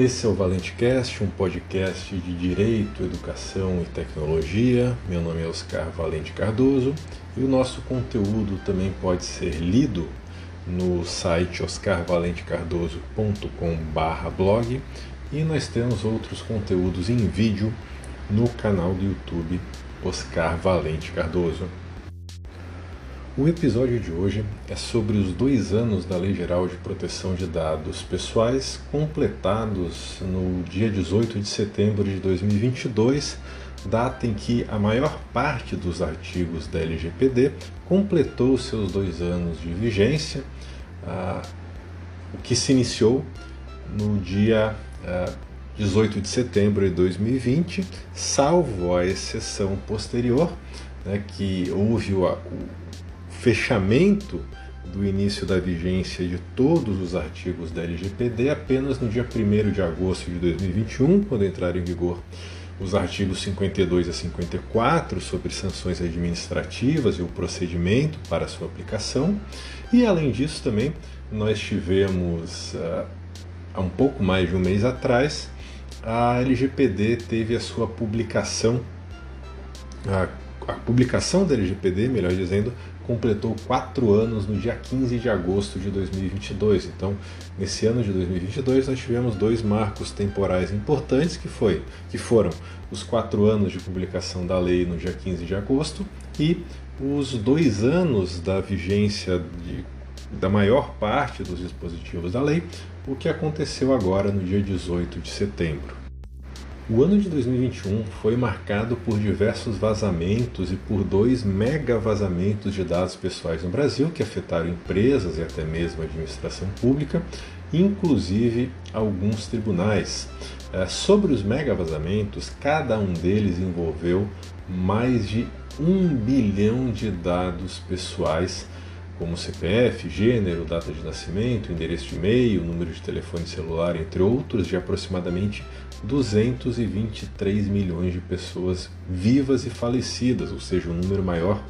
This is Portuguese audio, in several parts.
Esse é o ValenteCast, um podcast de Direito, Educação e Tecnologia. Meu nome é Oscar Valente Cardoso e o nosso conteúdo também pode ser lido no site oscarvalentecardoso.com/blog e nós temos outros conteúdos em vídeo no canal do YouTube Oscar Valente Cardoso. O episódio de hoje é sobre os dois anos da Lei Geral de Proteção de Dados Pessoais, completados no dia 18 de setembro de 2022, data em que a maior parte dos artigos da LGPD completou seus dois anos de vigência, ah, o que se iniciou no dia ah, 18 de setembro de 2020, salvo a exceção posterior, né, que houve o, o fechamento do início da vigência de todos os artigos da LGPD apenas no dia 1 de agosto de 2021, quando entraram em vigor os artigos 52 a 54 sobre sanções administrativas e o procedimento para sua aplicação. E além disso, também nós tivemos uh, há um pouco mais de um mês atrás a LGPD teve a sua publicação, a, a publicação da LGPD, melhor dizendo, completou quatro anos no dia 15 de agosto de 2022. Então, nesse ano de 2022, nós tivemos dois marcos temporais importantes que foi, que foram os quatro anos de publicação da lei no dia 15 de agosto e os dois anos da vigência de, da maior parte dos dispositivos da lei, o que aconteceu agora no dia 18 de setembro. O ano de 2021 foi marcado por diversos vazamentos e por dois mega vazamentos de dados pessoais no Brasil que afetaram empresas e até mesmo a administração pública, inclusive alguns tribunais. É, sobre os mega vazamentos, cada um deles envolveu mais de um bilhão de dados pessoais como CPF, gênero, data de nascimento, endereço de e-mail, número de telefone celular, entre outros, de aproximadamente 223 milhões de pessoas vivas e falecidas, ou seja, um número maior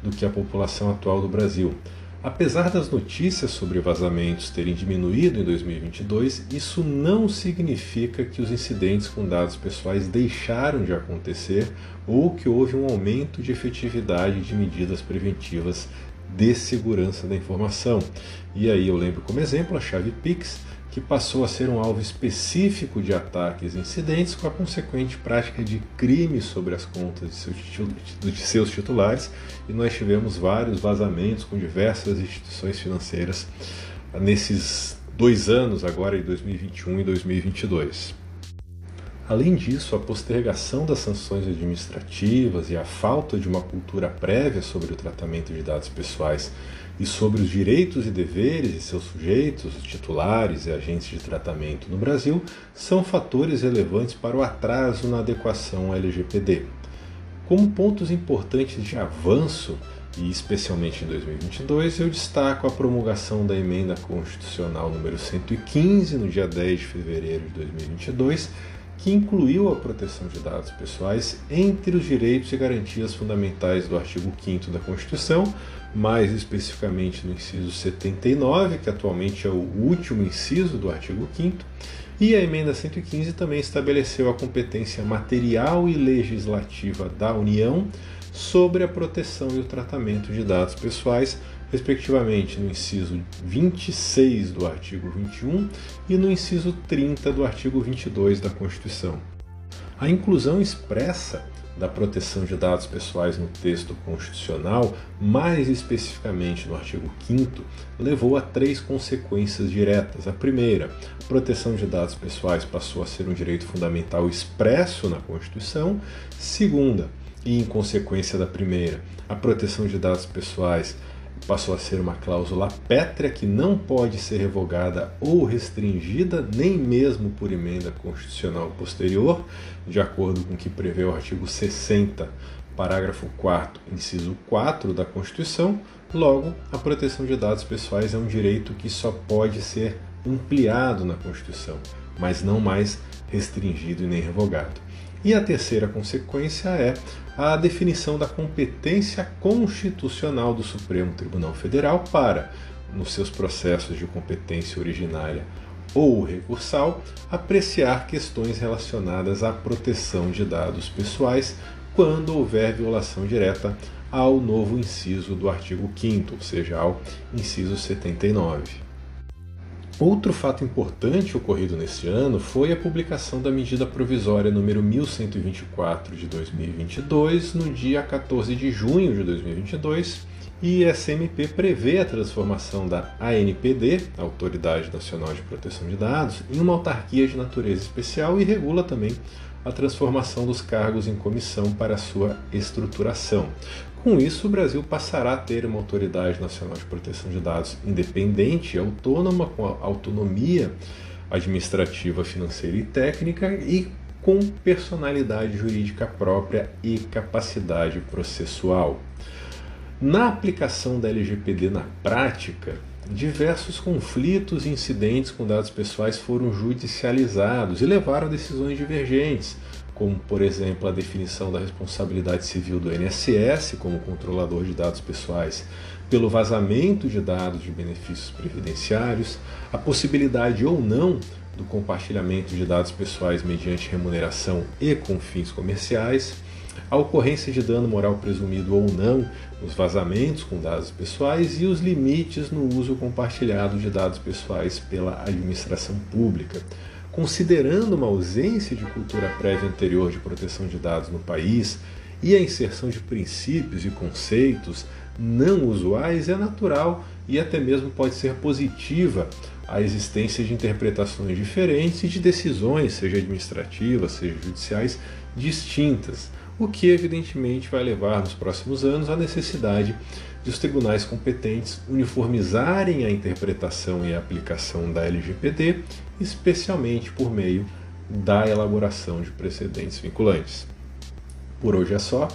do que a população atual do Brasil. Apesar das notícias sobre vazamentos terem diminuído em 2022, isso não significa que os incidentes com dados pessoais deixaram de acontecer ou que houve um aumento de efetividade de medidas preventivas de segurança da informação. E aí eu lembro como exemplo a chave Pix, que passou a ser um alvo específico de ataques e incidentes com a consequente prática de crimes sobre as contas de seus, de seus titulares, e nós tivemos vários vazamentos com diversas instituições financeiras nesses dois anos, agora em 2021 e 2022. Além disso, a postergação das sanções administrativas e a falta de uma cultura prévia sobre o tratamento de dados pessoais e sobre os direitos e deveres de seus sujeitos, titulares e agentes de tratamento no Brasil são fatores relevantes para o atraso na adequação ao LGPD. Como pontos importantes de avanço, e especialmente em 2022, eu destaco a promulgação da emenda constitucional número 115 no dia 10 de fevereiro de 2022 que incluiu a proteção de dados pessoais entre os direitos e garantias fundamentais do artigo 5 da Constituição, mais especificamente no inciso 79, que atualmente é o último inciso do artigo 5 e a emenda 115 também estabeleceu a competência material e legislativa da União sobre a proteção e o tratamento de dados pessoais respectivamente no inciso 26 do artigo 21 e no inciso 30 do artigo 22 da Constituição. A inclusão expressa da proteção de dados pessoais no texto constitucional, mais especificamente no artigo 5, levou a três consequências diretas. A primeira, a proteção de dados pessoais passou a ser um direito fundamental expresso na Constituição. Segunda, e em consequência da primeira, a proteção de dados pessoais passou a ser uma cláusula pétrea que não pode ser revogada ou restringida, nem mesmo por emenda constitucional posterior, de acordo com o que prevê o artigo 60, parágrafo 4, inciso 4 da Constituição. Logo, a proteção de dados pessoais é um direito que só pode ser ampliado na Constituição, mas não mais restringido e nem revogado. E a terceira consequência é a definição da competência constitucional do Supremo Tribunal Federal para, nos seus processos de competência originária ou recursal apreciar questões relacionadas à proteção de dados pessoais quando houver violação direta ao novo inciso do artigo 5, ou seja, ao inciso 79. Outro fato importante ocorrido neste ano foi a publicação da medida provisória número 1124 de 2022, no dia 14 de junho de 2022, e a SMP prevê a transformação da ANPD, Autoridade Nacional de Proteção de Dados, em uma autarquia de natureza especial e regula também a transformação dos cargos em comissão para sua estruturação. Com isso, o Brasil passará a ter uma Autoridade Nacional de Proteção de Dados independente autônoma, com autonomia administrativa, financeira e técnica e com personalidade jurídica própria e capacidade processual. Na aplicação da LGPD na prática, diversos conflitos e incidentes com dados pessoais foram judicializados e levaram a decisões divergentes, como, por exemplo, a definição da responsabilidade civil do INSS como controlador de dados pessoais pelo vazamento de dados de benefícios previdenciários, a possibilidade ou não do compartilhamento de dados pessoais mediante remuneração e com fins comerciais, a ocorrência de dano moral presumido ou não nos vazamentos com dados pessoais e os limites no uso compartilhado de dados pessoais pela administração pública. Considerando uma ausência de cultura prévia anterior de proteção de dados no país e a inserção de princípios e conceitos não usuais, é natural e até mesmo pode ser positiva a existência de interpretações diferentes e de decisões, seja administrativas, seja judiciais, distintas o que evidentemente vai levar nos próximos anos à necessidade de os tribunais competentes uniformizarem a interpretação e a aplicação da LGPD, especialmente por meio da elaboração de precedentes vinculantes. Por hoje é só.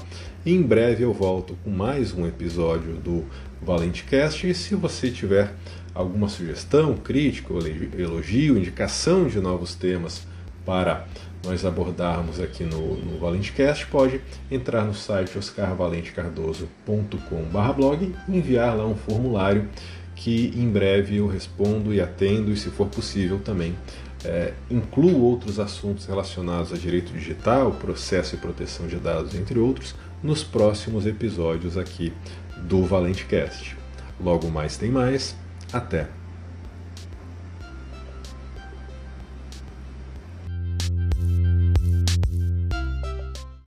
Em breve eu volto com mais um episódio do ValenteCast e se você tiver alguma sugestão, crítica, elogio, indicação de novos temas para nós abordarmos aqui no, no ValenteCast, pode entrar no site oscarvalentecardoso.com.br e enviar lá um formulário que em breve eu respondo e atendo e, se for possível, também é, incluo outros assuntos relacionados a direito digital, processo e proteção de dados, entre outros, nos próximos episódios aqui do ValenteCast. Logo mais tem mais. Até!